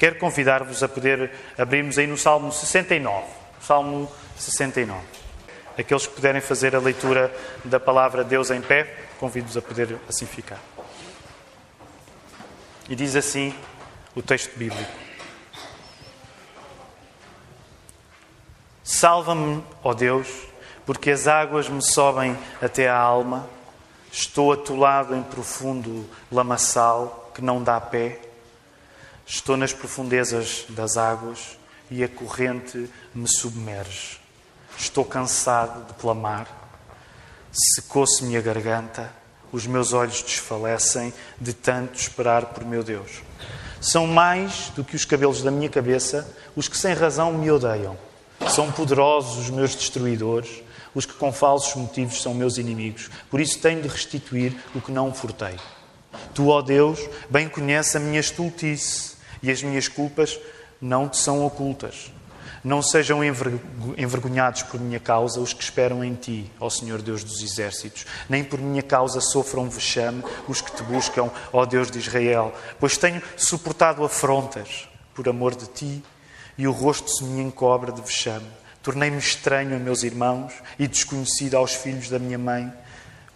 Quero convidar-vos a poder abrirmos aí no Salmo 69. Salmo 69. Aqueles que puderem fazer a leitura da palavra Deus em pé, convido-vos a poder assim ficar. E diz assim o texto bíblico: Salva-me, ó Deus, porque as águas me sobem até à alma. Estou atolado em profundo lamaçal que não dá pé. Estou nas profundezas das águas e a corrente me submerge. Estou cansado de clamar. Secou-se-me a garganta, os meus olhos desfalecem de tanto esperar por meu Deus. São mais do que os cabelos da minha cabeça os que sem razão me odeiam. São poderosos os meus destruidores, os que com falsos motivos são meus inimigos. Por isso tenho de restituir o que não furtei. Tu, ó Deus, bem conheces a minha estultice e as minhas culpas não te são ocultas. Não sejam envergonhados por minha causa os que esperam em ti, ó Senhor Deus dos exércitos, nem por minha causa sofram vexame os que te buscam, ó Deus de Israel, pois tenho suportado afrontas por amor de ti e o rosto se me encobre de vexame. Tornei-me estranho a meus irmãos e desconhecido aos filhos da minha mãe,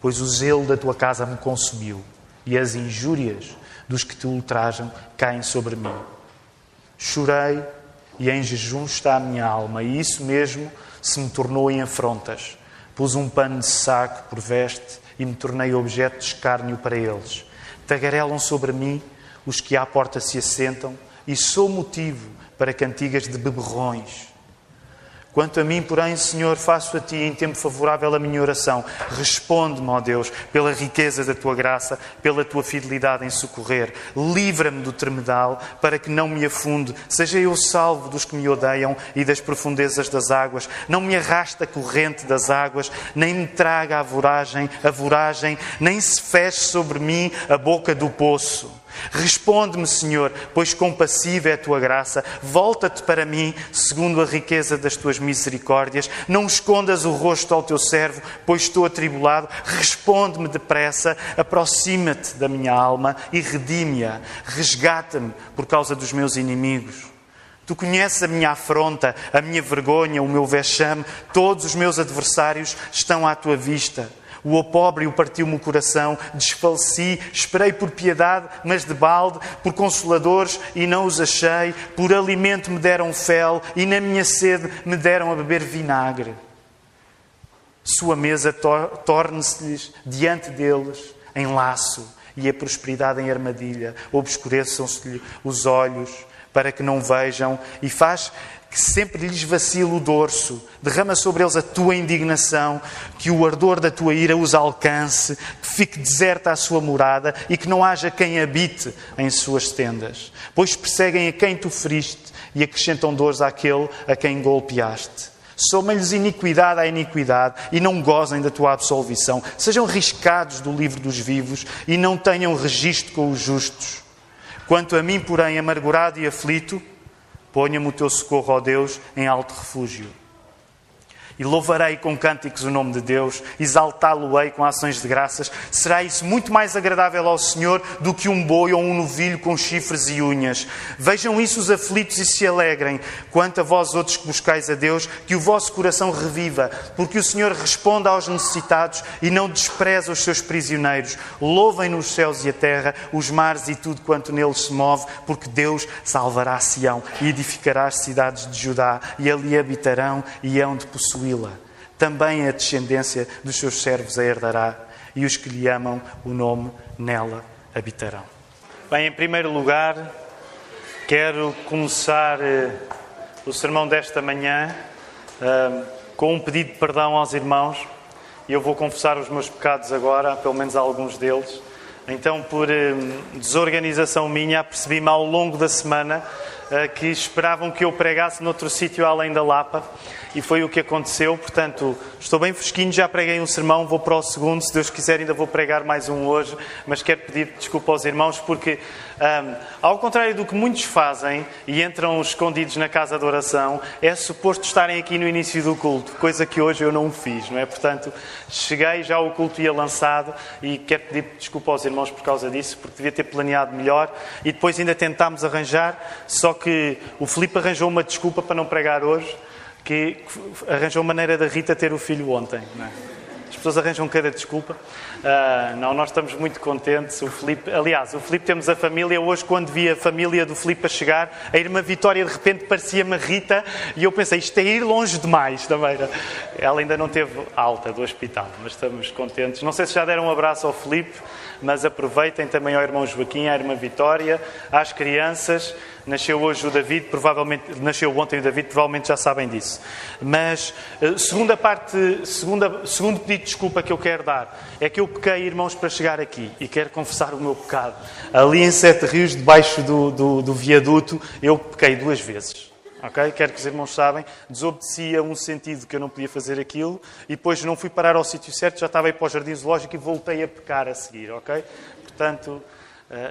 pois o zelo da tua casa me consumiu e as injúrias dos que te ultrajam caem sobre mim. Chorei e em jejum está a minha alma, e isso mesmo se me tornou em afrontas. Pus um pano de saco por veste e me tornei objeto de escárnio para eles. Tagarelam sobre mim os que à porta se assentam, e sou motivo para cantigas de beberrões. Quanto a mim, porém, Senhor, faço a Ti em tempo favorável a minha oração. Responde-me, ó Deus, pela riqueza da Tua graça, pela Tua fidelidade em socorrer. Livra-me do tremedal, para que não me afunde. Seja eu salvo dos que me odeiam e das profundezas das águas. Não me arrasta a corrente das águas, nem me traga a voragem, a voragem, nem se feche sobre mim a boca do poço. Responde-me, Senhor, pois compassiva é a tua graça. Volta-te para mim, segundo a riqueza das tuas misericórdias. Não escondas o rosto ao teu servo, pois estou atribulado. Responde-me depressa, aproxima-te da minha alma e redime-a. Resgata-me por causa dos meus inimigos. Tu conheces a minha afronta, a minha vergonha, o meu vexame. Todos os meus adversários estão à tua vista. O opóbrio partiu-me o coração, desfaleci, esperei por piedade, mas de balde, por consoladores e não os achei, por alimento me deram fel e na minha sede me deram a beber vinagre. Sua mesa tor torne-se-lhes diante deles em laço e a prosperidade em armadilha, obscureçam-se-lhe os olhos para que não vejam e faz que sempre lhes vacile o dorso, derrama sobre eles a tua indignação, que o ardor da tua ira os alcance, que fique deserta a sua morada e que não haja quem habite em suas tendas. Pois perseguem a quem tu feriste e acrescentam dores àquele a quem golpeaste. Somem-lhes iniquidade à iniquidade e não gozem da tua absolvição. Sejam riscados do livro dos vivos e não tenham registro com os justos. Quanto a mim, porém, amargurado e aflito, Ponha-me o teu socorro, ó Deus, em alto refúgio. E louvarei com cânticos o nome de Deus, exaltá-lo-ei com ações de graças. Será isso muito mais agradável ao Senhor do que um boi ou um novilho com chifres e unhas. Vejam isso os aflitos e se alegrem. Quanto a vós outros que buscais a Deus, que o vosso coração reviva, porque o Senhor responde aos necessitados e não despreza os seus prisioneiros. Louvem nos céus e a terra, os mares e tudo quanto neles se move, porque Deus salvará Sião e edificará as cidades de Judá, e ali habitarão e hão de possuir possuí-la. Também a descendência dos seus servos a herdará, e os que lhe amam o nome nela habitarão. Bem, em primeiro lugar, quero começar eh, o sermão desta manhã eh, com um pedido de perdão aos irmãos. E eu vou confessar os meus pecados agora, pelo menos alguns deles. Então, por eh, desorganização minha, apercebi-me ao longo da semana que esperavam que eu pregasse noutro sítio além da Lapa e foi o que aconteceu. Portanto, estou bem fresquinho, já preguei um sermão, vou para o segundo. Se Deus quiser, ainda vou pregar mais um hoje. Mas quero pedir desculpa aos irmãos, porque, um, ao contrário do que muitos fazem e entram escondidos na casa de oração, é suposto estarem aqui no início do culto, coisa que hoje eu não fiz, não é? Portanto, cheguei, já o culto ia lançado e quero pedir desculpa aos irmãos por causa disso, porque devia ter planeado melhor e depois ainda tentámos arranjar, só que o Filipe arranjou uma desculpa para não pregar hoje, que arranjou maneira da Rita ter o filho ontem. Não é? As pessoas arranjam cada desculpa. Uh, não, nós estamos muito contentes. O Felipe, aliás, o Felipe temos a família. Hoje, quando vi a família do Felipe a chegar, a irmã Vitória de repente parecia-me Rita e eu pensei, isto é ir longe demais também. Ela ainda não teve alta do hospital, mas estamos contentes. Não sei se já deram um abraço ao Felipe, mas aproveitem também ao irmão Joaquim, à irmã Vitória, às crianças. Nasceu hoje o David, provavelmente nasceu ontem o David, provavelmente já sabem disso. Mas eh, segunda parte, segunda, segundo pedido de desculpa que eu quero dar é que eu pequei, irmãos, para chegar aqui e quero confessar o meu pecado. Ali em Sete Rios, debaixo do, do, do viaduto, eu pequei duas vezes. Okay? Quero que os irmãos sabem, desobedeci a um sentido que eu não podia fazer aquilo e depois não fui parar ao sítio certo, já estava aí para o jardim zoológico e voltei a pecar a seguir, ok? Portanto,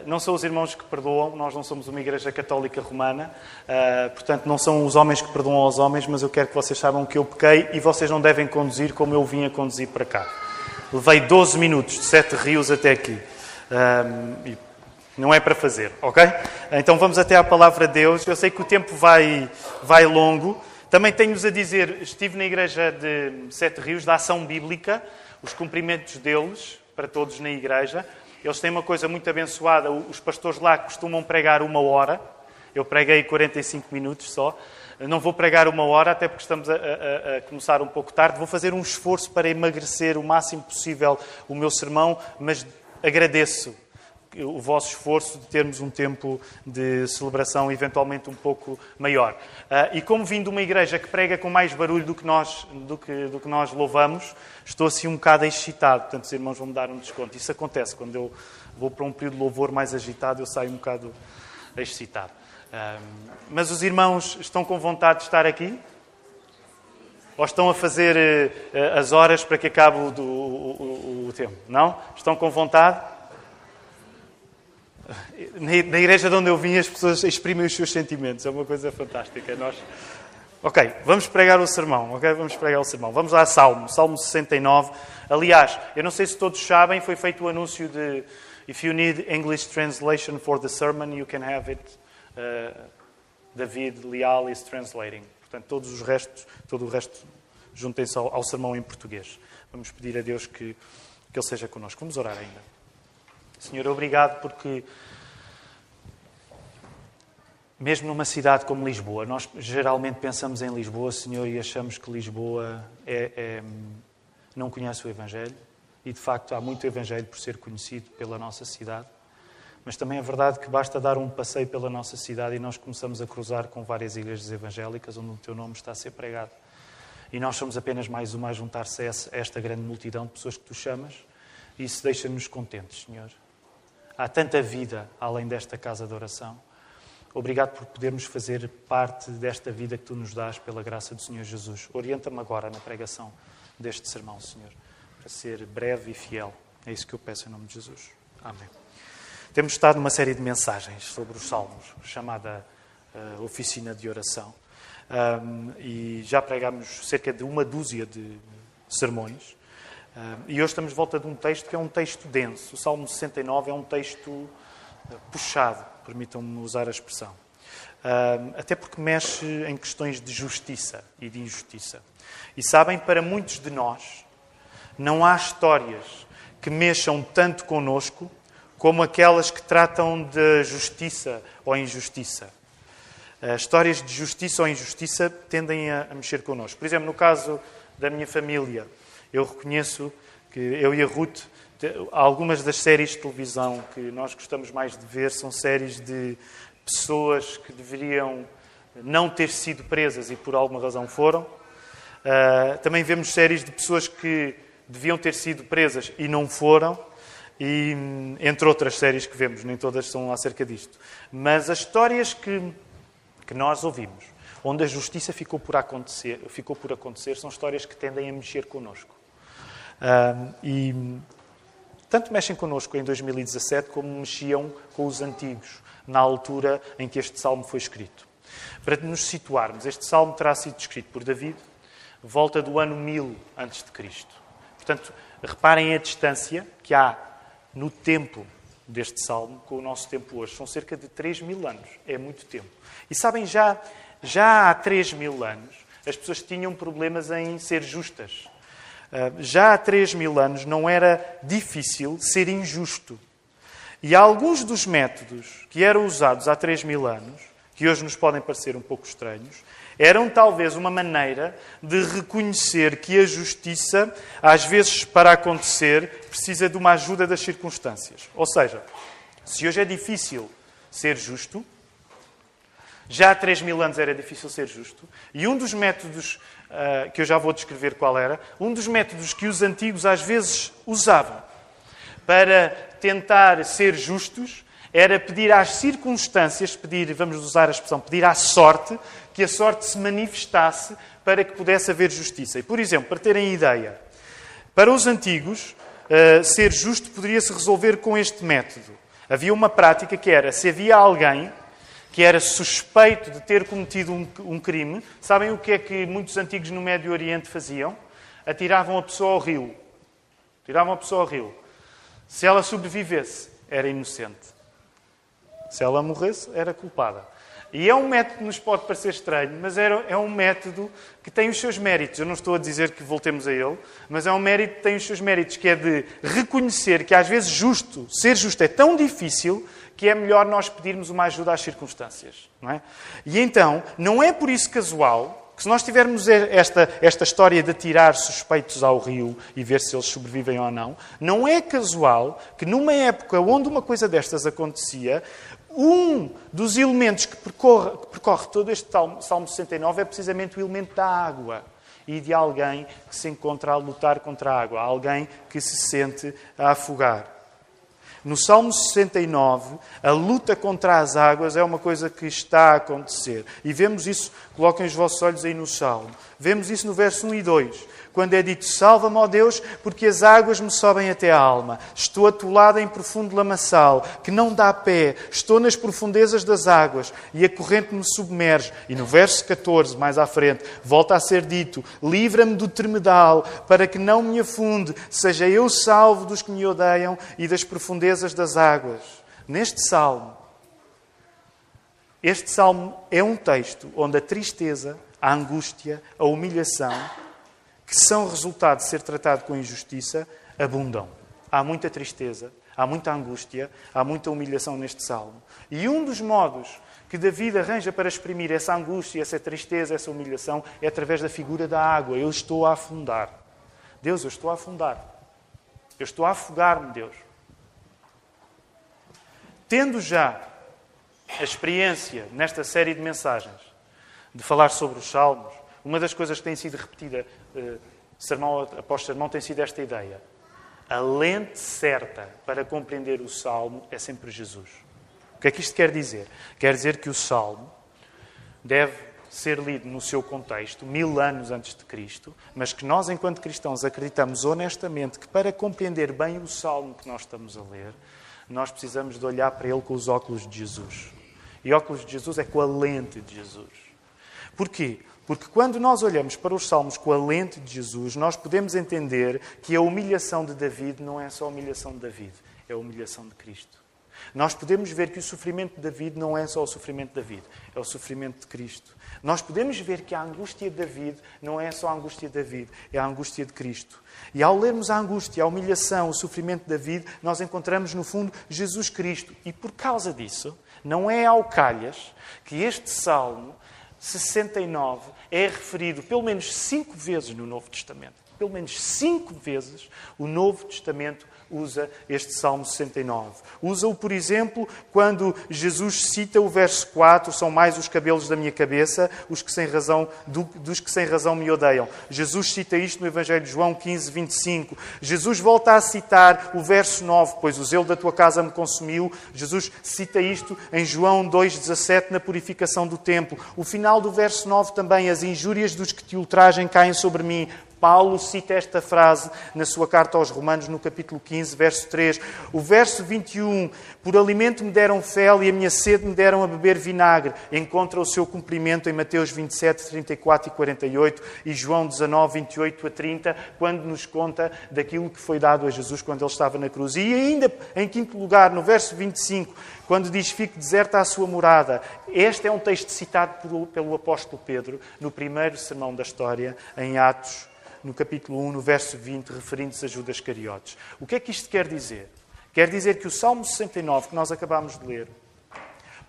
não são os irmãos que perdoam, nós não somos uma igreja católica romana, eh, portanto, não são os homens que perdoam aos homens, mas eu quero que vocês saibam que eu pequei e vocês não devem conduzir como eu vim a conduzir para cá. Levei 12 minutos de Sete Rios até aqui. e não é para fazer, ok? Então vamos até à palavra de Deus. Eu sei que o tempo vai, vai longo. Também tenho-vos a dizer, estive na igreja de Sete Rios, da Ação Bíblica, os cumprimentos deles, para todos na igreja. Eles têm uma coisa muito abençoada. Os pastores lá costumam pregar uma hora. Eu preguei 45 minutos só. Não vou pregar uma hora, até porque estamos a, a, a, começar um pouco tarde. Vou fazer um esforço para emagrecer o máximo possível o meu sermão, mas agradeço o vosso esforço de termos um tempo de celebração eventualmente um pouco maior. Uh, e como vim de uma igreja que prega com mais barulho do que nós, do que, do que nós louvamos, estou assim um bocado excitado. Portanto, os irmãos vão me dar um desconto. Isso acontece quando eu vou para um período de louvor mais agitado, eu saio um bocado excitado. Uh, mas os irmãos estão com vontade de estar aqui? Ou estão a fazer uh, as horas para que acabe o, o, o, o tempo? Não? Estão com vontade? Na igreja de onde eu vim, as pessoas exprimem os seus sentimentos. É uma coisa fantástica. Nós... Ok, vamos pregar o sermão. Ok, vamos pregar o sermão. Vamos lá Salmo, Salmo 69. Aliás, eu não sei se todos sabem, foi feito o anúncio de If you need English translation for the sermon, you can have it. Uh, David Leal is translating. Portanto, todos os restos, todo o resto, juntem-se ao, ao sermão em português. Vamos pedir a Deus que, que Ele seja connosco. Vamos orar ainda. Senhor, obrigado porque, mesmo numa cidade como Lisboa, nós geralmente pensamos em Lisboa, Senhor, e achamos que Lisboa é, é, não conhece o Evangelho. E de facto há muito Evangelho por ser conhecido pela nossa cidade. Mas também é verdade que basta dar um passeio pela nossa cidade e nós começamos a cruzar com várias igrejas evangélicas onde o teu nome está a ser pregado. E nós somos apenas mais uma a juntar-se a esta grande multidão de pessoas que tu chamas. E isso deixa-nos contentes, Senhor. Há tanta vida além desta casa de oração. Obrigado por podermos fazer parte desta vida que tu nos dás pela graça do Senhor Jesus. Orienta-me agora na pregação deste sermão, Senhor, para ser breve e fiel. É isso que eu peço em nome de Jesus. Amém. Temos estado numa série de mensagens sobre os Salmos, chamada uh, Oficina de Oração. Um, e já pregámos cerca de uma dúzia de sermões. Uh, e hoje estamos de volta de um texto que é um texto denso. O Salmo 69 é um texto uh, puxado, permitam-me usar a expressão. Uh, até porque mexe em questões de justiça e de injustiça. E sabem, para muitos de nós, não há histórias que mexam tanto conosco como aquelas que tratam de justiça ou injustiça. histórias de justiça ou injustiça tendem a mexer connosco. Por exemplo, no caso da minha família, eu reconheço que eu e a Ruth, algumas das séries de televisão que nós gostamos mais de ver são séries de pessoas que deveriam não ter sido presas e por alguma razão foram. Uh, também vemos séries de pessoas que deviam ter sido presas e não foram. E entre outras séries que vemos, nem todas são acerca disto. Mas as histórias que, que nós ouvimos, onde a justiça ficou por, acontecer, ficou por acontecer, são histórias que tendem a mexer connosco. E tanto mexem connosco em 2017 como mexiam com os antigos, na altura em que este salmo foi escrito. Para nos situarmos, este salmo terá sido escrito por David, volta do ano 1000 a.C. Portanto, reparem a distância que há no tempo deste salmo com o nosso tempo hoje. São cerca de 3 mil anos. É muito tempo. E sabem, já, já há 3 mil anos, as pessoas tinham problemas em ser justas. Ah, já há 3 mil anos não era difícil ser injusto. E alguns dos métodos que eram usados há 3 mil anos, que hoje nos podem parecer um pouco estranhos, eram talvez uma maneira de reconhecer que a justiça, às vezes, para acontecer, precisa de uma ajuda das circunstâncias. Ou seja, se hoje é difícil ser justo, já há 3 mil anos era difícil ser justo, e um dos métodos, uh, que eu já vou descrever qual era, um dos métodos que os antigos às vezes usavam para tentar ser justos era pedir às circunstâncias, pedir, vamos usar a expressão, pedir à sorte, que a sorte se manifestasse para que pudesse haver justiça. E, por exemplo, para terem ideia, para os antigos, uh, ser justo poderia se resolver com este método. Havia uma prática que era, se havia alguém que era suspeito de ter cometido um, um crime, sabem o que é que muitos antigos no Médio Oriente faziam? Atiravam a pessoa ao rio. Tiravam a pessoa ao rio. Se ela sobrevivesse, era inocente. Se ela morresse, era culpada. E é um método que nos pode parecer estranho, mas é um método que tem os seus méritos. Eu não estou a dizer que voltemos a ele, mas é um mérito que tem os seus méritos, que é de reconhecer que às vezes justo, ser justo é tão difícil que é melhor nós pedirmos uma ajuda às circunstâncias. Não é? E então, não é por isso casual que se nós tivermos esta, esta história de tirar suspeitos ao rio e ver se eles sobrevivem ou não, não é casual que numa época onde uma coisa destas acontecia, um dos elementos que percorre, que percorre todo este Salmo 69 é precisamente o elemento da água e de alguém que se encontra a lutar contra a água, alguém que se sente a afogar. No Salmo 69, a luta contra as águas é uma coisa que está a acontecer. E vemos isso, coloquem os vossos olhos aí no Salmo. Vemos isso no verso 1 e 2 quando é dito: Salva-me, ó Deus, porque as águas me sobem até a alma. Estou atolado em profundo lamaçal, que não dá pé. Estou nas profundezas das águas e a corrente me submerge. E no verso 14, mais à frente, volta a ser dito: Livra-me do tremedal, para que não me afunde. Seja eu salvo dos que me odeiam e das profundezas das águas. Neste salmo, este salmo é um texto onde a tristeza, a angústia, a humilhação que são resultado de ser tratado com injustiça abundam. Há muita tristeza, há muita angústia, há muita humilhação neste salmo. E um dos modos que David arranja para exprimir essa angústia, essa tristeza, essa humilhação é através da figura da água. Eu estou a afundar. Deus, eu estou a afundar. Eu estou a afogar-me, Deus. Tendo já a experiência nesta série de mensagens de falar sobre os salmos, uma das coisas que tem sido repetida uh, sermão após sermão tem sido esta ideia. A lente certa para compreender o Salmo é sempre Jesus. O que é que isto quer dizer? Quer dizer que o Salmo deve ser lido no seu contexto, mil anos antes de Cristo, mas que nós, enquanto cristãos, acreditamos honestamente que para compreender bem o Salmo que nós estamos a ler, nós precisamos de olhar para ele com os óculos de Jesus. E óculos de Jesus é com a lente de Jesus. Porquê? Porque quando nós olhamos para os Salmos com a lente de Jesus, nós podemos entender que a humilhação de David não é só a humilhação de David, é a humilhação de Cristo. Nós podemos ver que o sofrimento de David não é só o sofrimento de David, é o sofrimento de Cristo. Nós podemos ver que a angústia de David não é só a angústia de David, é a angústia de Cristo. E ao lermos a angústia, a humilhação, o sofrimento de David, nós encontramos no fundo Jesus Cristo. E por causa disso, não é ao calhas que este salmo 69 é referido pelo menos cinco vezes no Novo Testamento. Pelo menos cinco vezes o Novo Testamento usa este Salmo 69. Usa-o, por exemplo, quando Jesus cita o verso 4, são mais os cabelos da minha cabeça, os que sem razão, dos que sem razão me odeiam. Jesus cita isto no Evangelho de João 15, 25. Jesus volta a citar o verso 9, pois o zelo da tua casa me consumiu. Jesus cita isto em João 2, 17, na purificação do templo. O final do verso 9 também, as injúrias dos que te ultrajem caem sobre mim. Paulo cita esta frase na sua carta aos Romanos, no capítulo 15, verso 3. O verso 21, por alimento me deram fel e a minha sede me deram a beber vinagre, encontra o seu cumprimento em Mateus 27, 34 e 48 e João 19, 28 a 30, quando nos conta daquilo que foi dado a Jesus quando ele estava na cruz. E ainda, em quinto lugar, no verso 25, quando diz fique deserta a sua morada. Este é um texto citado pelo apóstolo Pedro no primeiro sermão da história, em Atos, no capítulo 1, no verso 20, referindo-se a Judas Cariotes. O que é que isto quer dizer? Quer dizer que o Salmo 69, que nós acabamos de ler,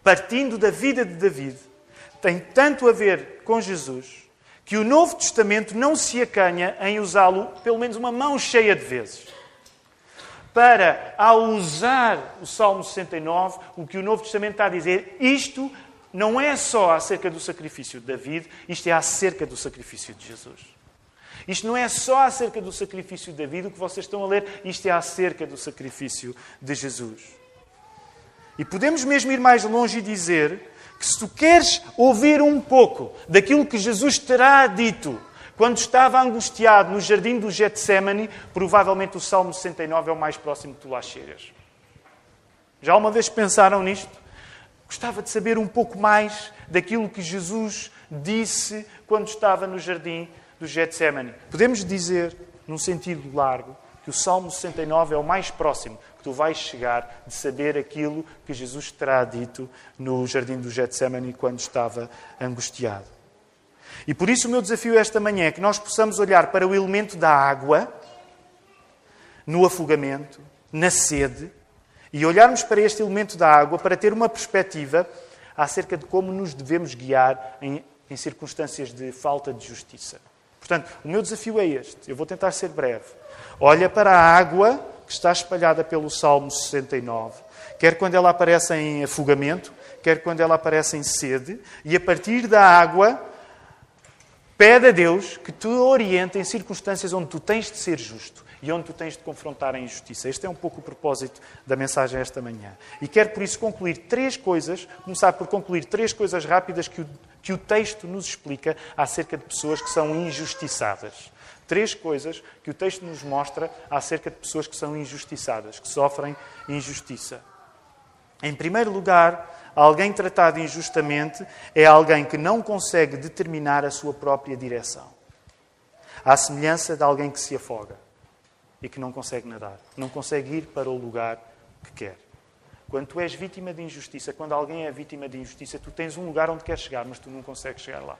partindo da vida de David, tem tanto a ver com Jesus que o Novo Testamento não se acanha em usá-lo pelo menos uma mão cheia de vezes para, ao usar o Salmo 69, o que o Novo Testamento está a dizer, isto não é só acerca do sacrifício de David, isto é acerca do sacrifício de Jesus. Isto não é só acerca do sacrifício de David, o que vocês estão a ler, isto é acerca do sacrifício de Jesus. E podemos mesmo ir mais longe e dizer que se tu queres ouvir um pouco daquilo que Jesus terá dito quando estava angustiado no jardim do Getsemane, provavelmente o Salmo 69 é o mais próximo que tu lá chegas. Já uma vez pensaram nisto? Gostava de saber um pouco mais daquilo que Jesus disse quando estava no jardim do Getsemane. Podemos dizer, num sentido largo, que o Salmo 69 é o mais próximo que tu vais chegar de saber aquilo que Jesus terá dito no jardim do Getsemane quando estava angustiado. E por isso o meu desafio esta manhã é que nós possamos olhar para o elemento da água, no afogamento, na sede, e olharmos para este elemento da água para ter uma perspectiva acerca de como nos devemos guiar em, em circunstâncias de falta de justiça. Portanto, o meu desafio é este. Eu vou tentar ser breve. Olha para a água que está espalhada pelo Salmo 69, quer quando ela aparece em afogamento, quer quando ela aparece em sede, e a partir da água Pede a Deus que te oriente em circunstâncias onde tu tens de ser justo e onde tu tens de confrontar a injustiça. Este é um pouco o propósito da mensagem esta manhã. E quero, por isso, concluir três coisas, começar por concluir três coisas rápidas que o, que o texto nos explica acerca de pessoas que são injustiçadas. Três coisas que o texto nos mostra acerca de pessoas que são injustiçadas, que sofrem injustiça. Em primeiro lugar, Alguém tratado injustamente é alguém que não consegue determinar a sua própria direção. À semelhança de alguém que se afoga e que não consegue nadar, não consegue ir para o lugar que quer. Quando tu és vítima de injustiça, quando alguém é vítima de injustiça, tu tens um lugar onde queres chegar, mas tu não consegues chegar lá.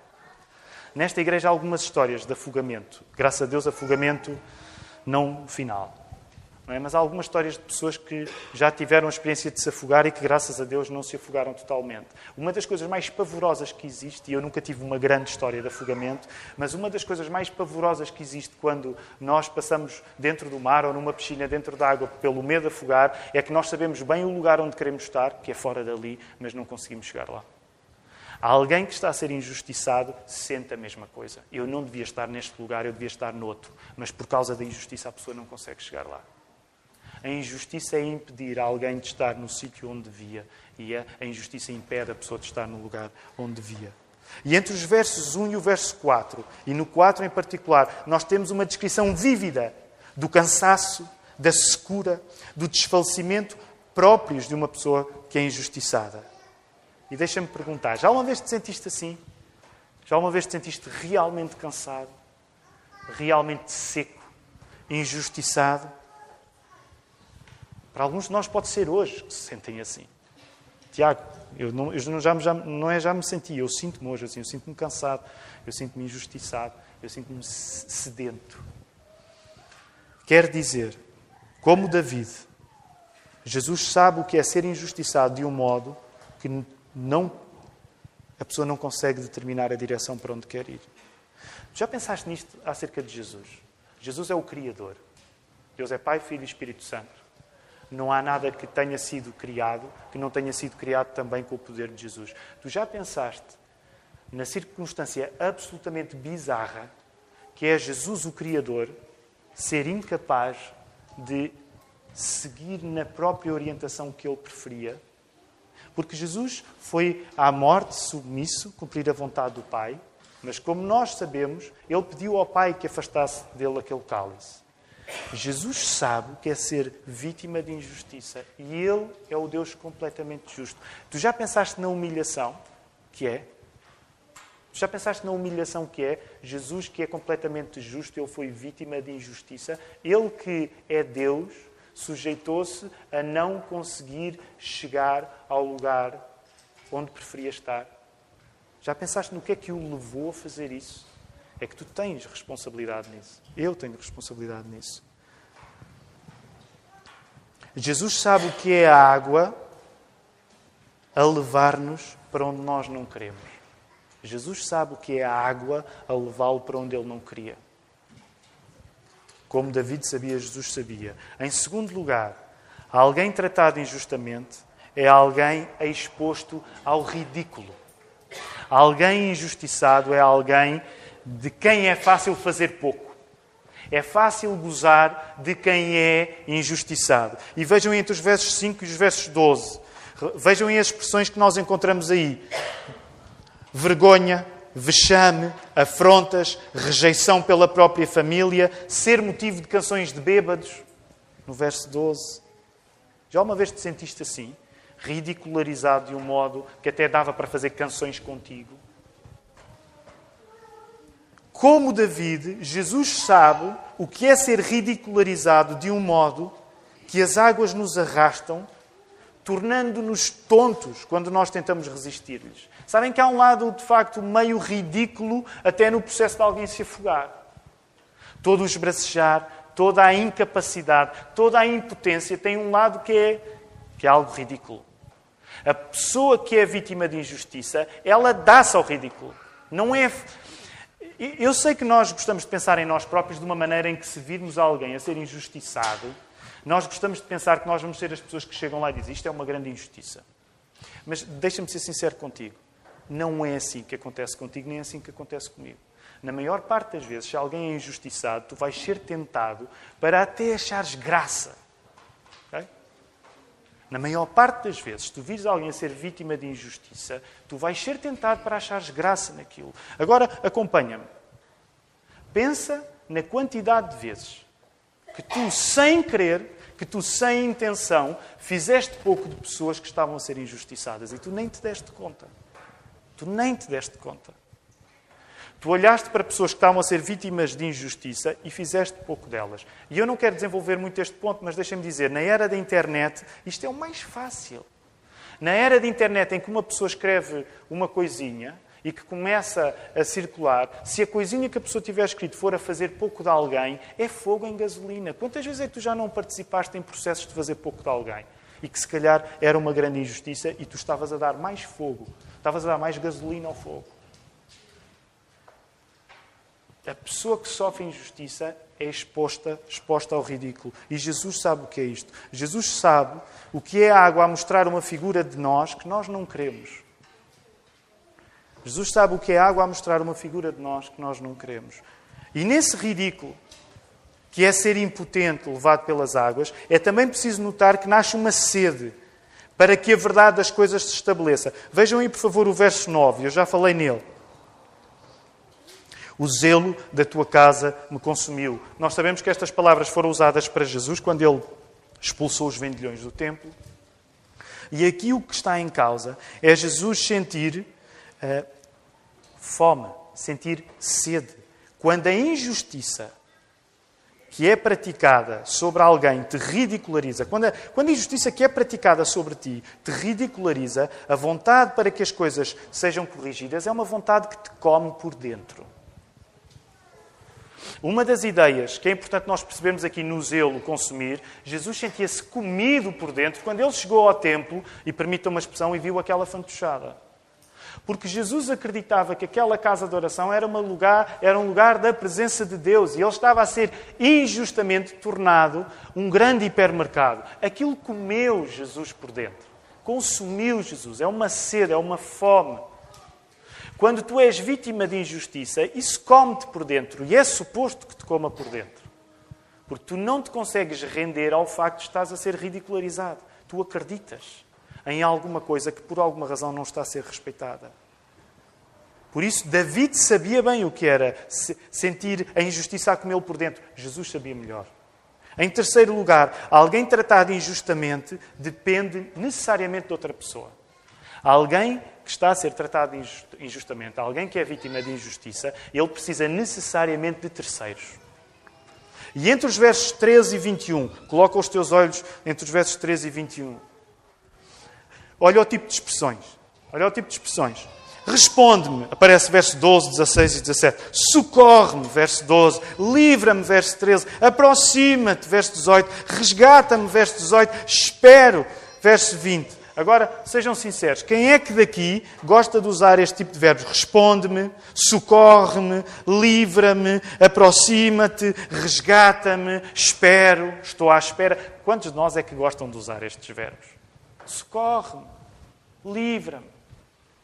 Nesta igreja há algumas histórias de afogamento. Graças a Deus, afogamento não final. É? Mas há algumas histórias de pessoas que já tiveram a experiência de se afogar e que, graças a Deus, não se afogaram totalmente. Uma das coisas mais pavorosas que existe, e eu nunca tive uma grande história de afogamento, mas uma das coisas mais pavorosas que existe quando nós passamos dentro do mar ou numa piscina dentro da água pelo medo de afogar, é que nós sabemos bem o lugar onde queremos estar, que é fora dali, mas não conseguimos chegar lá. Alguém que está a ser injustiçado sente a mesma coisa. Eu não devia estar neste lugar, eu devia estar noutro. Mas por causa da injustiça a pessoa não consegue chegar lá. A injustiça é impedir alguém de estar no sítio onde devia. E a injustiça impede a pessoa de estar no lugar onde devia. E entre os versos 1 e o verso 4, e no 4 em particular, nós temos uma descrição vívida do cansaço, da secura, do desfalecimento próprios de uma pessoa que é injustiçada. E deixa-me perguntar: já uma vez te sentiste assim? Já uma vez te sentiste realmente cansado? Realmente seco? Injustiçado? Para alguns de nós pode ser hoje que se sentem assim. Tiago, eu não, eu já, já, não é já me senti, eu sinto-me hoje assim, eu sinto-me cansado, eu sinto-me injustiçado, eu sinto-me sedento. Quer dizer, como David, Jesus sabe o que é ser injustiçado de um modo que não, a pessoa não consegue determinar a direção para onde quer ir. Já pensaste nisto acerca de Jesus? Jesus é o Criador. Deus é Pai, Filho e Espírito Santo. Não há nada que tenha sido criado que não tenha sido criado também com o poder de Jesus. Tu já pensaste na circunstância absolutamente bizarra que é Jesus, o Criador, ser incapaz de seguir na própria orientação que ele preferia? Porque Jesus foi à morte submisso, cumprir a vontade do Pai, Mas como nós sabemos, ele pediu ao Pai que afastasse dele aquele cálice. Jesus sabe o que é ser vítima de injustiça e ele é o Deus completamente justo. Tu já pensaste na humilhação que é? Tu já pensaste na humilhação que é? Jesus, que é completamente justo, ele foi vítima de injustiça. Ele que é Deus, sujeitou-se a não conseguir chegar ao lugar onde preferia estar. Já pensaste no que é que o levou a fazer isso? É que tu tens responsabilidade nisso. Eu tenho responsabilidade nisso. Jesus sabe o que é a água a levar-nos para onde nós não queremos. Jesus sabe o que é a água a levá-lo para onde ele não queria. Como David sabia, Jesus sabia. Em segundo lugar, alguém tratado injustamente é alguém exposto ao ridículo. Alguém injustiçado é alguém de quem é fácil fazer pouco. É fácil gozar de quem é injustiçado. E vejam entre os versos 5 e os versos 12. Vejam as expressões que nós encontramos aí: vergonha, vexame, afrontas, rejeição pela própria família, ser motivo de canções de bêbados. No verso 12. Já uma vez te sentiste assim? Ridicularizado de um modo que até dava para fazer canções contigo? Como David, Jesus sabe o que é ser ridicularizado de um modo que as águas nos arrastam, tornando-nos tontos quando nós tentamos resistir-lhes. Sabem que há um lado, de facto, meio ridículo até no processo de alguém se afogar. Todo o esbracejar, toda a incapacidade, toda a impotência tem um lado que é, que é algo ridículo. A pessoa que é vítima de injustiça, ela dá-se ao ridículo. Não é eu sei que nós gostamos de pensar em nós próprios de uma maneira em que, se virmos alguém a ser injustiçado, nós gostamos de pensar que nós vamos ser as pessoas que chegam lá e dizem isto é uma grande injustiça. Mas deixa-me ser sincero contigo. Não é assim que acontece contigo, nem é assim que acontece comigo. Na maior parte das vezes, se alguém é injustiçado, tu vais ser tentado para até achares graça. Na maior parte das vezes, tu vires alguém a ser vítima de injustiça, tu vais ser tentado para achares graça naquilo. Agora, acompanha-me. Pensa na quantidade de vezes que tu, sem querer, que tu, sem intenção, fizeste pouco de pessoas que estavam a ser injustiçadas e tu nem te deste conta. Tu nem te deste conta. Tu olhaste para pessoas que estavam a ser vítimas de injustiça e fizeste pouco delas. E eu não quero desenvolver muito este ponto, mas deixa-me dizer, na era da internet, isto é o mais fácil. Na era da internet em que uma pessoa escreve uma coisinha e que começa a circular, se a coisinha que a pessoa tiver escrito for a fazer pouco de alguém, é fogo em gasolina. Quantas vezes é que tu já não participaste em processos de fazer pouco de alguém? E que se calhar era uma grande injustiça e tu estavas a dar mais fogo, estavas a dar mais gasolina ao fogo. A pessoa que sofre injustiça é exposta, exposta ao ridículo. E Jesus sabe o que é isto. Jesus sabe o que é a água a mostrar uma figura de nós que nós não queremos. Jesus sabe o que é a água a mostrar uma figura de nós que nós não queremos. E nesse ridículo, que é ser impotente levado pelas águas, é também preciso notar que nasce uma sede para que a verdade das coisas se estabeleça. Vejam aí, por favor, o verso 9, eu já falei nele. O zelo da tua casa me consumiu. Nós sabemos que estas palavras foram usadas para Jesus quando ele expulsou os vendilhões do templo. E aqui o que está em causa é Jesus sentir uh, fome, sentir sede. Quando a injustiça que é praticada sobre alguém te ridiculariza, quando a, quando a injustiça que é praticada sobre ti te ridiculariza, a vontade para que as coisas sejam corrigidas é uma vontade que te come por dentro. Uma das ideias que é importante nós percebermos aqui no zelo consumir, Jesus sentia-se comido por dentro quando ele chegou ao templo, e permita uma expressão, e viu aquela fantochada. Porque Jesus acreditava que aquela casa de oração era, uma lugar, era um lugar da presença de Deus e ele estava a ser injustamente tornado um grande hipermercado. Aquilo comeu Jesus por dentro, consumiu Jesus. É uma sede, é uma fome. Quando tu és vítima de injustiça, isso come-te por dentro e é suposto que te coma por dentro. Porque tu não te consegues render ao facto de estás a ser ridicularizado. Tu acreditas em alguma coisa que por alguma razão não está a ser respeitada. Por isso, David sabia bem o que era sentir a injustiça a comê-lo por dentro. Jesus sabia melhor. Em terceiro lugar, alguém tratado injustamente depende necessariamente de outra pessoa. Alguém que está a ser tratado injustamente, alguém que é vítima de injustiça, ele precisa necessariamente de terceiros. E entre os versos 13 e 21, coloca os teus olhos entre os versos 13 e 21. Olha o tipo de expressões. Olha o tipo de expressões. Responde-me, aparece verso 12, 16 e 17. Socorre-me, verso 12. Livra-me, verso 13. Aproxima-te, verso 18. Resgata-me, verso 18. Espero, verso 20. Agora, sejam sinceros, quem é que daqui gosta de usar este tipo de verbos? Responde-me, socorre-me, livra-me, aproxima-te, resgata-me, espero, estou à espera. Quantos de nós é que gostam de usar estes verbos? Socorre-me, livra-me,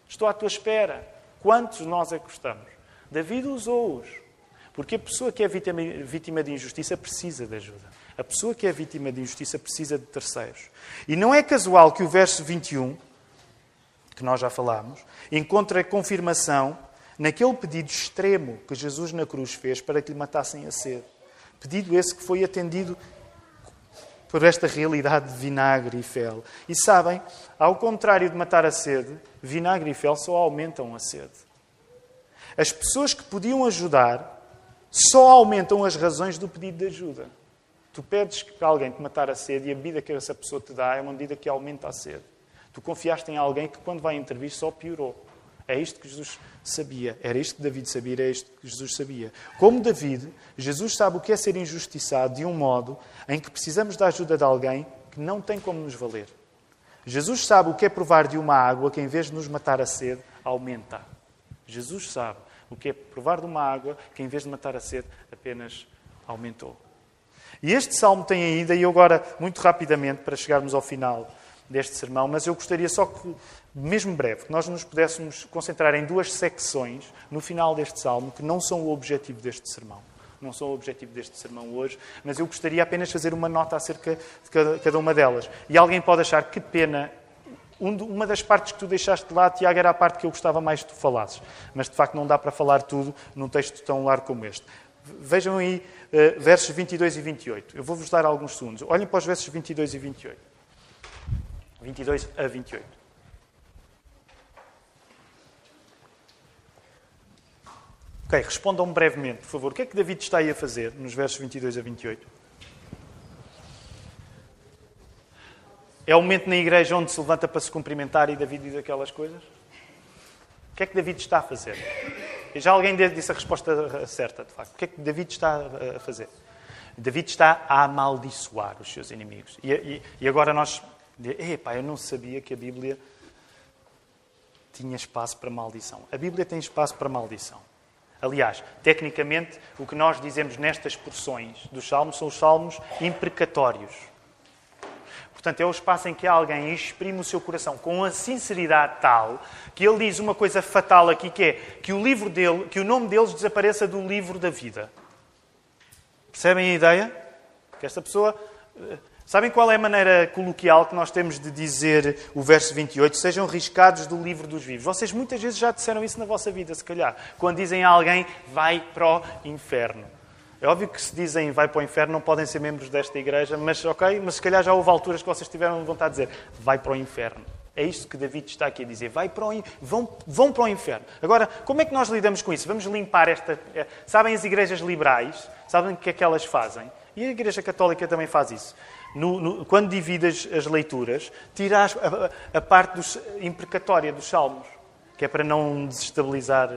estou à tua espera. Quantos de nós é que gostamos? David usou-os, porque a pessoa que é vítima de injustiça precisa de ajuda. A pessoa que é vítima de injustiça precisa de terceiros. E não é casual que o verso 21, que nós já falámos, encontre confirmação naquele pedido extremo que Jesus na cruz fez para que lhe matassem a sede. Pedido esse que foi atendido por esta realidade de vinagre e fel. E sabem, ao contrário de matar a sede, vinagre e fel só aumentam a sede. As pessoas que podiam ajudar só aumentam as razões do pedido de ajuda. Tu pedes que alguém te matar a sede e a bebida que essa pessoa te dá é uma medida que aumenta a sede. Tu confiaste em alguém que, quando vai intervir, só piorou. É isto que Jesus sabia. Era isto que David sabia, era isto que Jesus sabia. Como David, Jesus sabe o que é ser injustiçado de um modo em que precisamos da ajuda de alguém que não tem como nos valer. Jesus sabe o que é provar de uma água que, em vez de nos matar a sede, aumenta. Jesus sabe o que é provar de uma água que, em vez de matar a sede, apenas aumentou. E este salmo tem ainda, e agora, muito rapidamente, para chegarmos ao final deste sermão, mas eu gostaria só que, mesmo breve, que nós nos pudéssemos concentrar em duas secções no final deste salmo, que não são o objetivo deste sermão. Não são o objetivo deste sermão hoje, mas eu gostaria apenas de fazer uma nota acerca de cada uma delas. E alguém pode achar que pena uma das partes que tu deixaste de lado, Tiago, era a parte que eu gostava mais que tu falasses. Mas, de facto, não dá para falar tudo num texto tão largo como este. Vejam aí uh, versos 22 e 28. Eu vou-vos dar alguns segundos. Olhem para os versos 22 e 28. 22 a 28. Ok, respondam brevemente, por favor. O que é que David está aí a fazer nos versos 22 a 28? É o momento na igreja onde se levanta para se cumprimentar e David diz aquelas coisas? O que é que David está a fazer? E já alguém disse a resposta certa, de facto. O que é que David está a fazer? David está a amaldiçoar os seus inimigos. E, e, e agora nós. Epá, eu não sabia que a Bíblia tinha espaço para maldição. A Bíblia tem espaço para maldição. Aliás, tecnicamente, o que nós dizemos nestas porções dos Salmos são os Salmos imprecatórios. Portanto, é o espaço em que alguém exprime o seu coração com uma sinceridade tal que ele diz uma coisa fatal aqui, que é que o livro dele, que o nome deles desapareça do livro da vida. Percebem a ideia? Que esta pessoa. Eh, sabem qual é a maneira coloquial que nós temos de dizer o verso 28? Sejam riscados do livro dos vivos. Vocês muitas vezes já disseram isso na vossa vida, se calhar. Quando dizem a alguém, vai para o inferno. É óbvio que se dizem vai para o inferno não podem ser membros desta igreja, mas ok, mas se calhar já houve alturas que vocês tiveram vontade de dizer vai para o inferno. É isto que David está aqui a dizer. Vai para o, vão, vão para o inferno. Agora, como é que nós lidamos com isso? Vamos limpar esta. Eh, sabem as igrejas liberais? Sabem o que é que elas fazem? E a Igreja Católica também faz isso. No, no, quando divides as leituras, tiras a, a, parte dos, imprecatória dos salmos, que é para não desestabilizar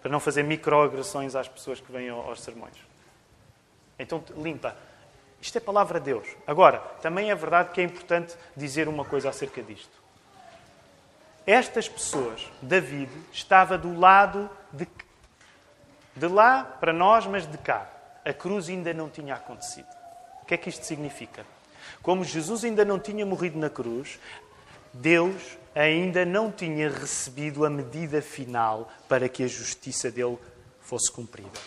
para não fazer microagressões às pessoas que vêm aos sermões. Então, limpa. Isto é palavra de Deus. Agora, também é verdade que é importante dizer uma coisa acerca disto. Estas pessoas, David, estava do lado de, de lá para nós, mas de cá. A cruz ainda não tinha acontecido. O que é que isto significa? Como Jesus ainda não tinha morrido na cruz, Deus ainda não tinha recebido a medida final para que a justiça dele fosse cumprida.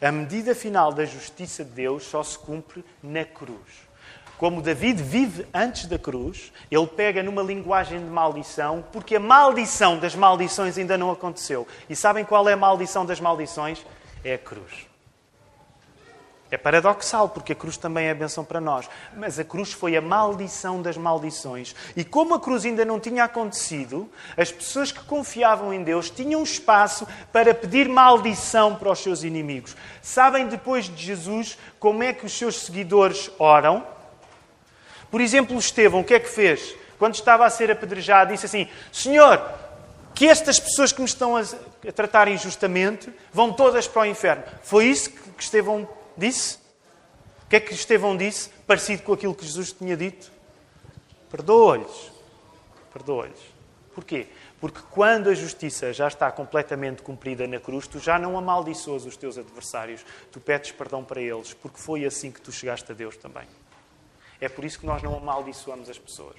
A medida final da justiça de Deus só se cumpre na cruz. como David vive antes da cruz, ele pega numa linguagem de maldição, porque a maldição das maldições ainda não aconteceu. E sabem qual é a maldição das maldições? É a cruz. É paradoxal, porque a cruz também é a benção para nós. Mas a cruz foi a maldição das maldições. E como a cruz ainda não tinha acontecido, as pessoas que confiavam em Deus tinham espaço para pedir maldição para os seus inimigos. Sabem depois de Jesus como é que os seus seguidores oram? Por exemplo, Estevão, o que é que fez? Quando estava a ser apedrejado, disse assim: Senhor, que estas pessoas que me estão a, tratar injustamente vão todas para o inferno. Foi isso que Estevão disse? O que é que Estevão disse? Parecido com aquilo que Jesus tinha dito? Perdoa-lhes. Perdoa-lhes. Porquê? Porque quando a justiça já está completamente cumprida na cruz, tu já não amaldiçoas os teus adversários, tu pedes perdão para eles, porque foi assim que tu chegaste a Deus também. É por isso que nós não amaldiçoamos as pessoas.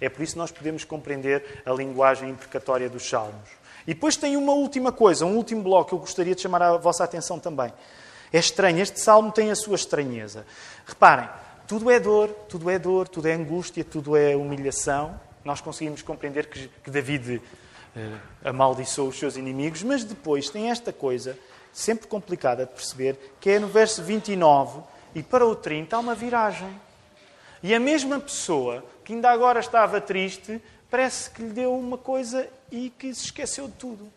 É por isso que nós podemos compreender a linguagem imprecatória dos salmos. E depois tem uma última coisa, um último bloco que eu gostaria de chamar a vossa atenção também. É estranho, este salmo tem a sua estranheza. Reparem, tudo é dor, tudo é dor, tudo é angústia, tudo é humilhação. Nós conseguimos compreender que, que David eh, amaldiçoou os seus inimigos, mas depois tem esta coisa, sempre complicada de perceber, que é no verso 29 e para o 30 há uma viragem. E a mesma pessoa que ainda agora estava triste, parece que lhe deu uma coisa e que se esqueceu de tudo.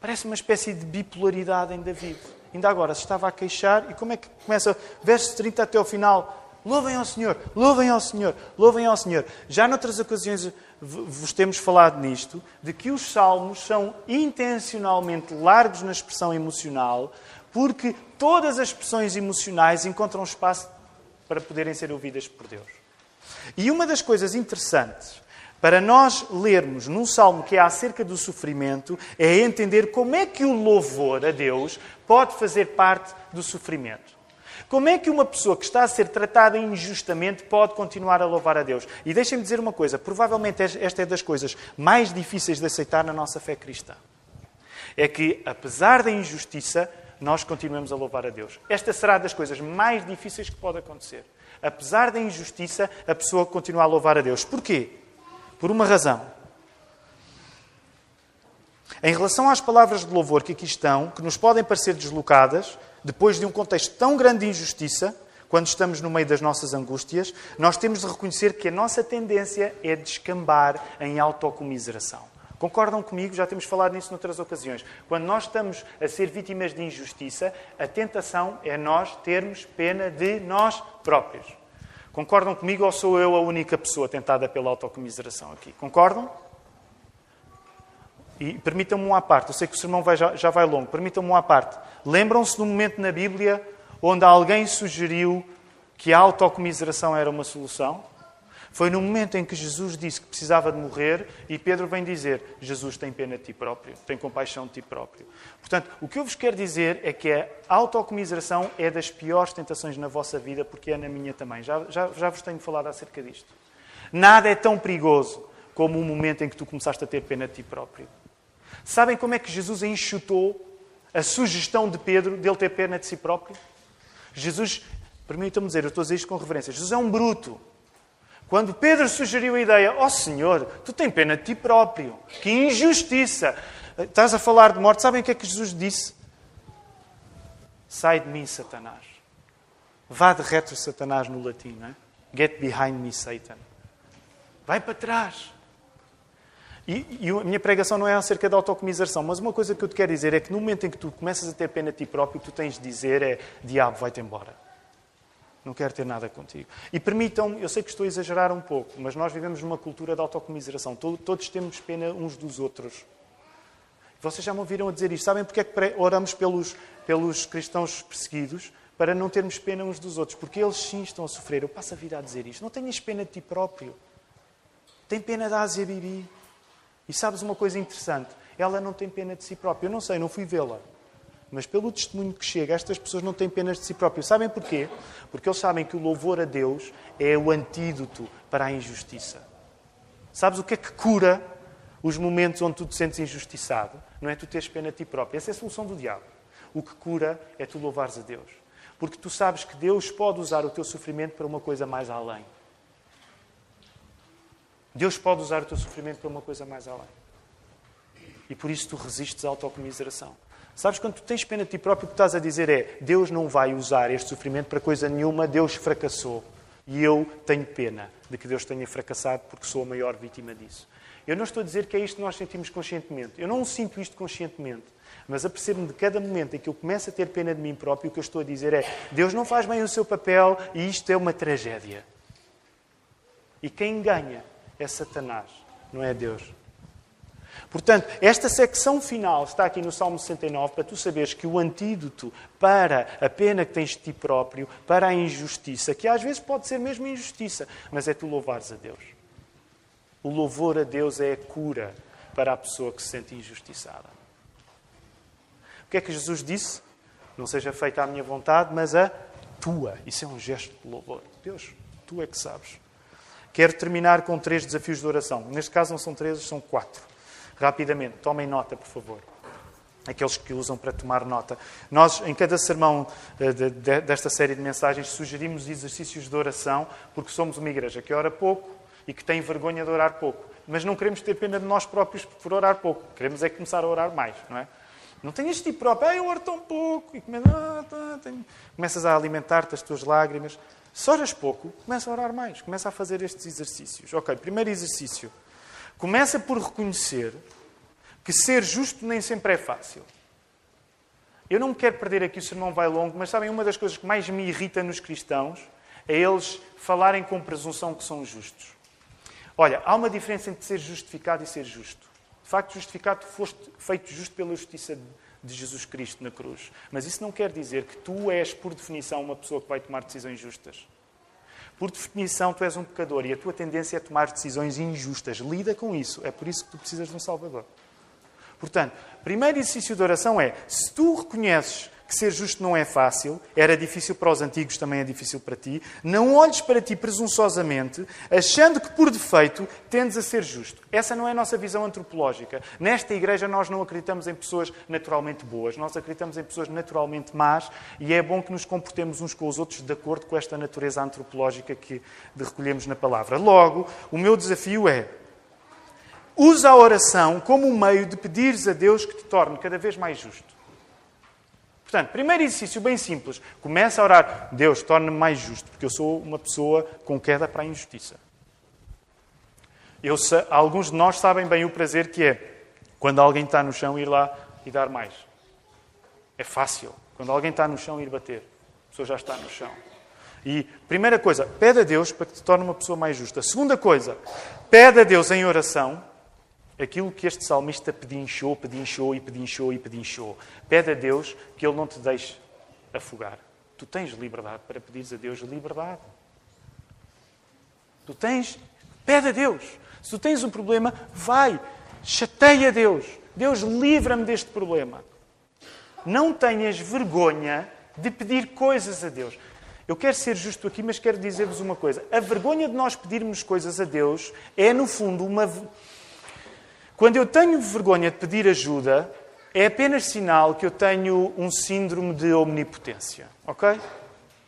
Parece uma espécie de bipolaridade em David ainda agora se estava a queixar, e como é que começa? Verso 30 até o final. Louvem ao Senhor, louvem ao Senhor, louvem ao Senhor. Já noutras ocasiões vos temos falado nisto, de que os salmos são intencionalmente largos na expressão emocional, porque todas as expressões emocionais encontram espaço para poderem ser ouvidas por Deus. E uma das coisas interessantes para nós lermos num salmo que é acerca do sofrimento, é entender como é que o louvor a Deus pode fazer parte do sofrimento. Como é que uma pessoa que está a ser tratada injustamente pode continuar a louvar a Deus? E deixem-me dizer uma coisa: provavelmente esta é das coisas mais difíceis de aceitar na nossa fé cristã. É que, apesar da injustiça, nós continuamos a louvar a Deus. Esta será das coisas mais difíceis que pode acontecer. Apesar da injustiça, a pessoa continua a louvar a Deus. Porquê? Por uma razão. Em relação às palavras de louvor que aqui estão, que nos podem parecer deslocadas, depois de um contexto tão grande de injustiça, quando estamos no meio das nossas angústias, nós temos de reconhecer que a nossa tendência é descambar em autocomiseração. Concordam comigo? Já temos falado nisso noutras ocasiões. Quando nós estamos a ser vítimas de injustiça, a tentação é nós termos pena de nós próprios. Concordam comigo ou sou eu a única pessoa tentada pela autocomiseração aqui? Concordam? E permitam-me um à parte, eu sei que o sermão vai, já, já vai longo, permitam-me um à parte. Lembram-se de um momento na Bíblia onde alguém sugeriu que a autocomiseração era uma solução? Foi no momento em que Jesus disse que precisava de morrer e Pedro vem dizer: Jesus tem pena de ti próprio, tem compaixão de ti próprio. Portanto, o que eu vos quero dizer é que a autocomiseração é das piores tentações na vossa vida, porque é na minha também. Já, já, já vos tenho falado acerca disto. Nada é tão perigoso como o momento em que tu começaste a ter pena de ti próprio. Sabem como é que Jesus enxutou a sugestão de Pedro de ele ter pena de si próprio? Jesus, permitam-me dizer, eu estou a dizer isto com reverência, Jesus é um bruto. Quando Pedro sugeriu a ideia, ó oh, Senhor, tu tens pena de ti próprio, que injustiça. Estás a falar de morte, sabem o que é que Jesus disse? Sai de mim, Satanás. Vá de retro, Satanás, no latim, não é? Get behind me, Satan. Vai para trás. E, e, a minha pregação não é acerca da autocomiseração, mas uma coisa que eu te quero dizer é que no momento em que tu começas a ter pena de ti próprio, o que tu tens de dizer é: Diabo, vai-te embora. Não quero ter nada contigo. E permitam-me, eu sei que estou a exagerar um pouco, mas nós vivemos numa cultura de autocomiseração. Todos temos pena uns dos outros. Vocês já me ouviram a dizer isto. Sabem porque é que oramos pelos, pelos cristãos perseguidos? Para não termos pena uns dos outros. Porque eles sim estão a sofrer. Eu passo a vida a dizer isto. Não tenhas pena de ti próprio. Tem pena da Ásia Bibi. E sabes uma coisa interessante? Ela não tem pena de si própria. Eu não sei, não fui vê-la. Mas pelo testemunho que chega, estas pessoas não têm penas de si próprias. Sabem porquê? Porque eles sabem que o louvor a Deus é o antídoto para a injustiça. Sabes o que é que cura os momentos onde tu te sentes injustiçado? Não é tu teres pena de ti próprio. Essa é a solução do diabo. O que cura é tu louvares a Deus. Porque tu sabes que Deus pode usar o teu sofrimento para uma coisa mais além. Deus pode usar o teu sofrimento para uma coisa mais além. E por isso tu resistes à autocomiseração. Sabes, quando tu tens pena de ti próprio, o que estás a dizer é: Deus não vai usar este sofrimento para coisa nenhuma, Deus fracassou. E eu tenho pena de que Deus tenha fracassado porque sou a maior vítima disso. Eu não estou a dizer que é isto que nós sentimos conscientemente. Eu não sinto isto conscientemente. Mas apercebo-me de cada momento em que eu começo a ter pena de mim próprio, o que eu estou a dizer é: Deus não faz bem o seu papel e isto é uma tragédia. E quem ganha é Satanás, não é Deus. Portanto, esta secção final está aqui no Salmo 69 para tu saberes que o antídoto para a pena que tens de ti próprio, para a injustiça, que às vezes pode ser mesmo injustiça, mas é tu louvares a Deus. O louvor a Deus é a cura para a pessoa que se sente injustiçada. O que é que Jesus disse? Não seja feita a minha vontade, mas a tua. Isso é um gesto de louvor. Deus, tu é que sabes. Quero terminar com três desafios de oração. Neste caso não são três, são quatro. Rapidamente, tomem nota, por favor. Aqueles que usam para tomar nota. Nós, em cada sermão eh, desta série de mensagens, sugerimos exercícios de oração, porque somos uma igreja que ora pouco e que tem vergonha de orar pouco. Mas não queremos ter pena de nós próprios por orar pouco. Queremos é começar a orar mais, não é? Não tenhas ti próprio, ah, eu oro tão pouco. E ah, tá, tenho... começas a alimentar-te as tuas lágrimas. Se oras pouco, começa a orar mais. Começa a fazer estes exercícios. Ok, primeiro exercício. Começa por reconhecer que ser justo nem sempre é fácil. Eu não quero perder aqui, o sermão vai longo, mas sabem, uma das coisas que mais me irrita nos cristãos é eles falarem com presunção que são justos. Olha, há uma diferença entre ser justificado e ser justo. De facto, justificado, foste feito justo pela justiça de Jesus Cristo na cruz. Mas isso não quer dizer que tu és, por definição, uma pessoa que vai tomar decisões justas. Por definição, tu és um pecador e a tua tendência é tomar decisões injustas. Lida com isso. É por isso que tu precisas de um Salvador. Portanto, primeiro exercício de oração é: se tu reconheces que ser justo não é fácil, era difícil para os antigos, também é difícil para ti. Não olhes para ti presunçosamente, achando que por defeito tendes a ser justo. Essa não é a nossa visão antropológica. Nesta igreja nós não acreditamos em pessoas naturalmente boas, nós acreditamos em pessoas naturalmente más e é bom que nos comportemos uns com os outros de acordo com esta natureza antropológica que recolhemos na palavra. Logo, o meu desafio é usa a oração como um meio de pedires a Deus que te torne cada vez mais justo. Portanto, primeiro exercício bem simples. Começa a orar. Deus, torna-me mais justo, porque eu sou uma pessoa com queda para a injustiça. Eu, alguns de nós sabem bem o prazer que é quando alguém está no chão ir lá e dar mais. É fácil. Quando alguém está no chão ir bater. A pessoa já está no chão. E, primeira coisa, pede a Deus para que te torne uma pessoa mais justa. Segunda coisa, pede a Deus em oração aquilo que este salmista pedinchou, pedinchou e pedinchou e pedinchou. Pede a Deus que Ele não te deixe afogar. Tu tens liberdade para pedir a Deus liberdade. Tu tens. Pede a Deus. Se tu tens um problema, vai. Chateia Deus. Deus, livra-me deste problema. Não tenhas vergonha de pedir coisas a Deus. Eu quero ser justo aqui, mas quero dizer-vos uma coisa. A vergonha de nós pedirmos coisas a Deus é, no fundo, uma quando eu tenho vergonha de pedir ajuda, é apenas sinal que eu tenho um síndrome de omnipotência. Ok?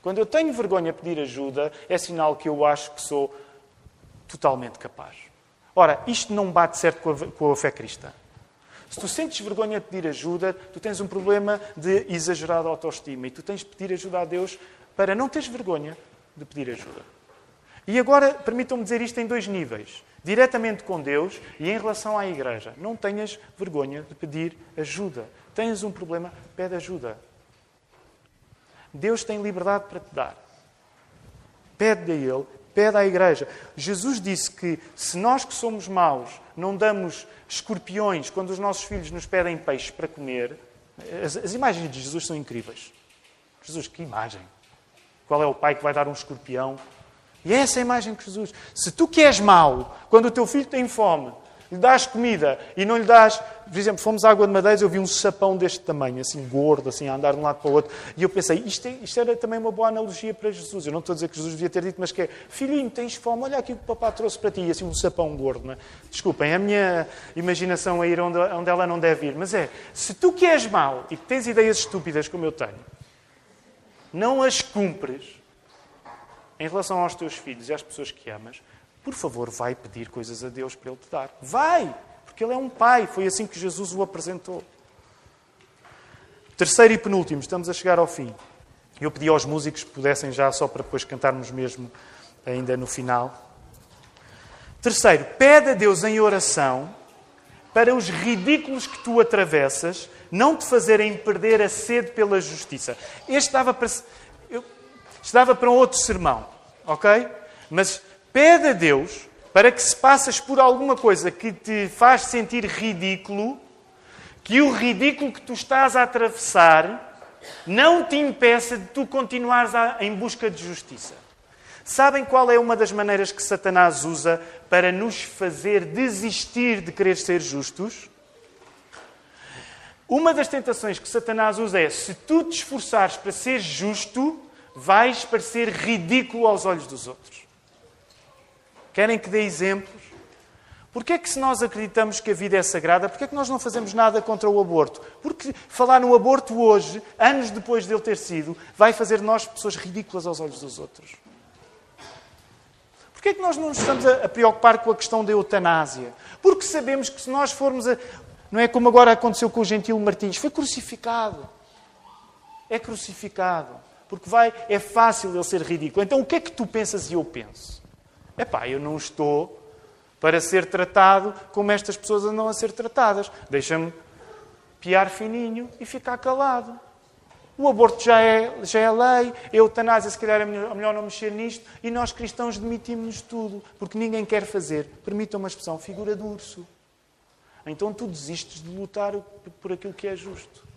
Quando eu tenho vergonha de pedir ajuda, é sinal que eu acho que sou totalmente capaz. Ora, isto não bate certo com a, com a fé cristã. Se tu sentes vergonha de pedir ajuda, tu tens um problema de exagerada autoestima e tu tens de pedir ajuda a Deus para não teres vergonha de pedir ajuda. E agora, permitam-me dizer isto em dois níveis diretamente com Deus e em relação à igreja. Não tenhas vergonha de pedir ajuda. Tens um problema, pede ajuda. Deus tem liberdade para te dar. Pede a Ele, pede à igreja. Jesus disse que se nós que somos maus não damos escorpiões quando os nossos filhos nos pedem peixes para comer, as, as imagens de Jesus são incríveis. Jesus, que imagem! Qual é o pai que vai dar um escorpião e é essa a imagem de Jesus. Se tu queres mal, quando o teu filho tem fome, lhe dás comida e não lhe dás. Por exemplo, fomos à Água de Madeiras, eu vi um sapão deste tamanho, assim, gordo, assim, a andar de um lado para o outro. E eu pensei, isto, é, isto era também uma boa analogia para Jesus. Eu não estou a dizer que Jesus devia ter dito, mas que é, filhinho, tens fome, olha aqui o que o papá trouxe para ti. E assim, um sapão gordo, não é? Desculpem, a minha imaginação a ir onde, onde ela não deve ir. Mas é, se tu queres mal e que tens ideias estúpidas como eu tenho, não as cumpres em relação aos teus filhos e às pessoas que amas, por favor, vai pedir coisas a Deus para Ele te dar. Vai! Porque Ele é um Pai. Foi assim que Jesus o apresentou. Terceiro e penúltimo, estamos a chegar ao fim. Eu pedi aos músicos que pudessem já, só para depois cantarmos mesmo ainda no final. Terceiro, pede a Deus em oração para os ridículos que tu atravessas não te fazerem perder a sede pela justiça. Este dava para, eu, estava para um outro sermão, ok? Mas pede a Deus para que se passas por alguma coisa que te faz sentir ridículo, que o ridículo que tu estás a atravessar não te impeça de tu continuares em busca de justiça. Sabem qual é uma das maneiras que Satanás usa para nos fazer desistir de querer ser justos? Uma das tentações que Satanás usa é: se tu te esforçares para ser justo, vais parecer ridículo aos olhos dos outros. Querem que dê exemplos? Porquê é que se nós acreditamos que a vida é sagrada, porquê é que nós não fazemos nada contra o aborto? Porque falar no aborto hoje, anos depois dele ter sido, vai fazer nós pessoas ridículas aos olhos dos outros. Porquê é que nós não nos estamos a, preocupar com a questão da eutanásia? Porque sabemos que se nós formos a... Não é como agora aconteceu com o Gentil Martins. Foi crucificado. É crucificado. Porque vai, é fácil ele ser ridículo. Então o que é que tu pensas e eu penso? É pá, eu não estou para ser tratado como estas pessoas andam a ser tratadas. Deixa-me piar fininho e ficar calado. O aborto já é, já é lei, a eutanásia, se calhar é melhor, não mexer nisto, e nós cristãos demitimos-nos tudo, porque ninguém quer fazer, permitam uma expressão, figura de urso. Então tu desistes de lutar por aquilo que é justo.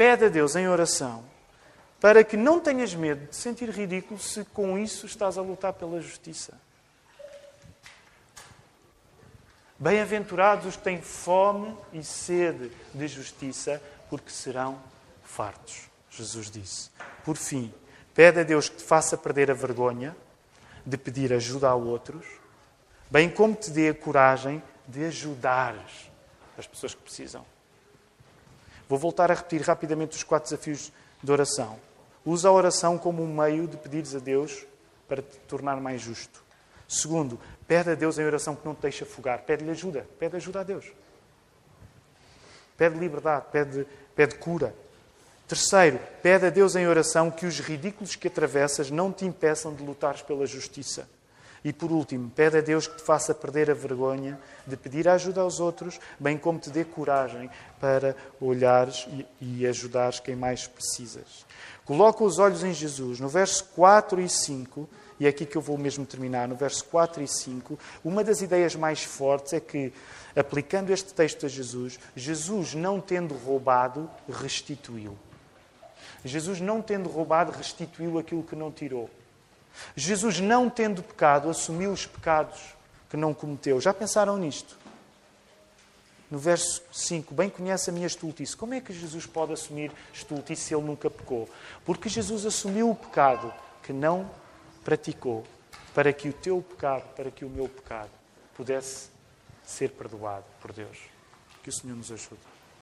Pede a Deus em oração para que não tenhas medo de sentir ridículo se com isso estás a lutar pela justiça. Bem-aventurados os que têm fome e sede de justiça, porque serão fartos. Jesus disse. Por fim, pede a Deus que te faça perder a vergonha de pedir ajuda a outros, bem como te dê a coragem de ajudares as pessoas que precisam. Vou voltar a repetir rapidamente os quatro desafios de oração. Usa a oração como um meio de pedires a Deus para te tornar mais justo. Segundo, pede a Deus em oração que não te deixe afogar. Pede-lhe ajuda. Pede ajuda a Deus. Pede liberdade, pede, pede cura. Terceiro, pede a Deus em oração que os ridículos que atravessas não te impeçam de lutares pela justiça. E por último, pede a Deus que te faça perder a vergonha de pedir ajuda aos outros, bem como te dê coragem para olhares e, e ajudares quem mais precisas. Coloca os olhos em Jesus. No verso 4 e 5, e é aqui que eu vou mesmo terminar, no verso 4 e 5, uma das ideias mais fortes é que, aplicando este texto a Jesus, Jesus, não tendo roubado, restituiu. Jesus, não tendo roubado, restituiu aquilo que não tirou. Jesus, não tendo pecado, assumiu os pecados que não cometeu. Já pensaram nisto? No verso 5, bem conhece a minha estultice. Como é que Jesus pode assumir estultice se ele nunca pecou? Porque Jesus assumiu o pecado que não praticou para que o teu pecado, para que o meu pecado pudesse ser perdoado por Deus. Que o Senhor nos ajude.